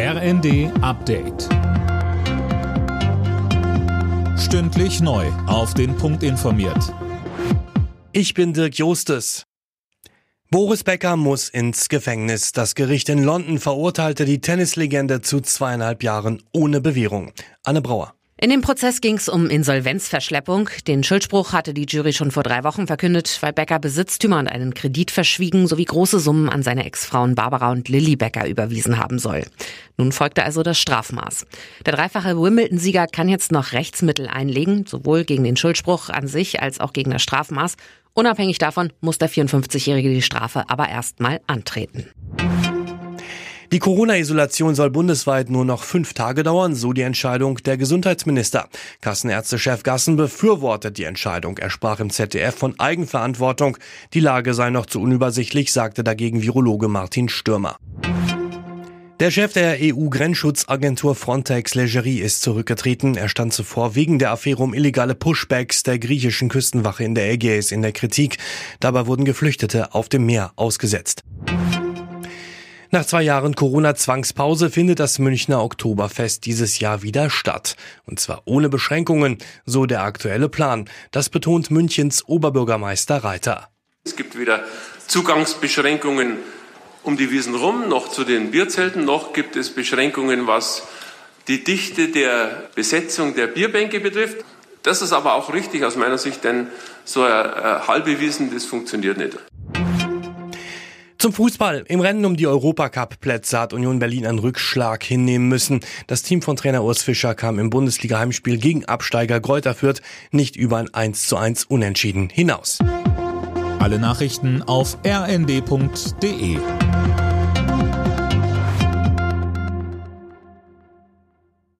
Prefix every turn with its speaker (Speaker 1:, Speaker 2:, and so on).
Speaker 1: RND Update. Stündlich neu. Auf den Punkt informiert.
Speaker 2: Ich bin Dirk Jostes. Boris Becker muss ins Gefängnis. Das Gericht in London verurteilte die Tennislegende zu zweieinhalb Jahren ohne Bewährung. Anne Brauer.
Speaker 3: In dem Prozess ging es um Insolvenzverschleppung. Den Schuldspruch hatte die Jury schon vor drei Wochen verkündet, weil Becker Besitztümer und einen Kredit verschwiegen sowie große Summen an seine Ex-Frauen Barbara und Lilly Becker überwiesen haben soll. Nun folgte also das Strafmaß. Der dreifache Wimbledon-Sieger kann jetzt noch Rechtsmittel einlegen, sowohl gegen den Schuldspruch an sich als auch gegen das Strafmaß. Unabhängig davon muss der 54-Jährige die Strafe aber erstmal antreten.
Speaker 2: Die Corona-Isolation soll bundesweit nur noch fünf Tage dauern, so die Entscheidung der Gesundheitsminister. Kassenärztechef Gassen befürwortet die Entscheidung. Er sprach im ZDF von Eigenverantwortung. Die Lage sei noch zu unübersichtlich, sagte dagegen Virologe Martin Stürmer. Der Chef der EU-Grenzschutzagentur Frontex Legerie ist zurückgetreten. Er stand zuvor wegen der Affäre um illegale Pushbacks der griechischen Küstenwache in der Ägäis in der Kritik. Dabei wurden Geflüchtete auf dem Meer ausgesetzt. Nach zwei Jahren Corona-Zwangspause findet das Münchner Oktoberfest dieses Jahr wieder statt. Und zwar ohne Beschränkungen, so der aktuelle Plan. Das betont Münchens Oberbürgermeister Reiter.
Speaker 4: Es gibt weder Zugangsbeschränkungen um die Wiesen rum, noch zu den Bierzelten, noch gibt es Beschränkungen, was die Dichte der Besetzung der Bierbänke betrifft. Das ist aber auch richtig aus meiner Sicht, denn so eine halbe Wiesen, das funktioniert nicht.
Speaker 2: Zum Fußball. Im Rennen um die Europacup-Plätze hat Union Berlin einen Rückschlag hinnehmen müssen. Das Team von Trainer Urs Fischer kam im Bundesliga-Heimspiel gegen Absteiger Greuther Fürth nicht über ein 1 zu 1 Unentschieden hinaus.
Speaker 1: Alle Nachrichten auf rnd.de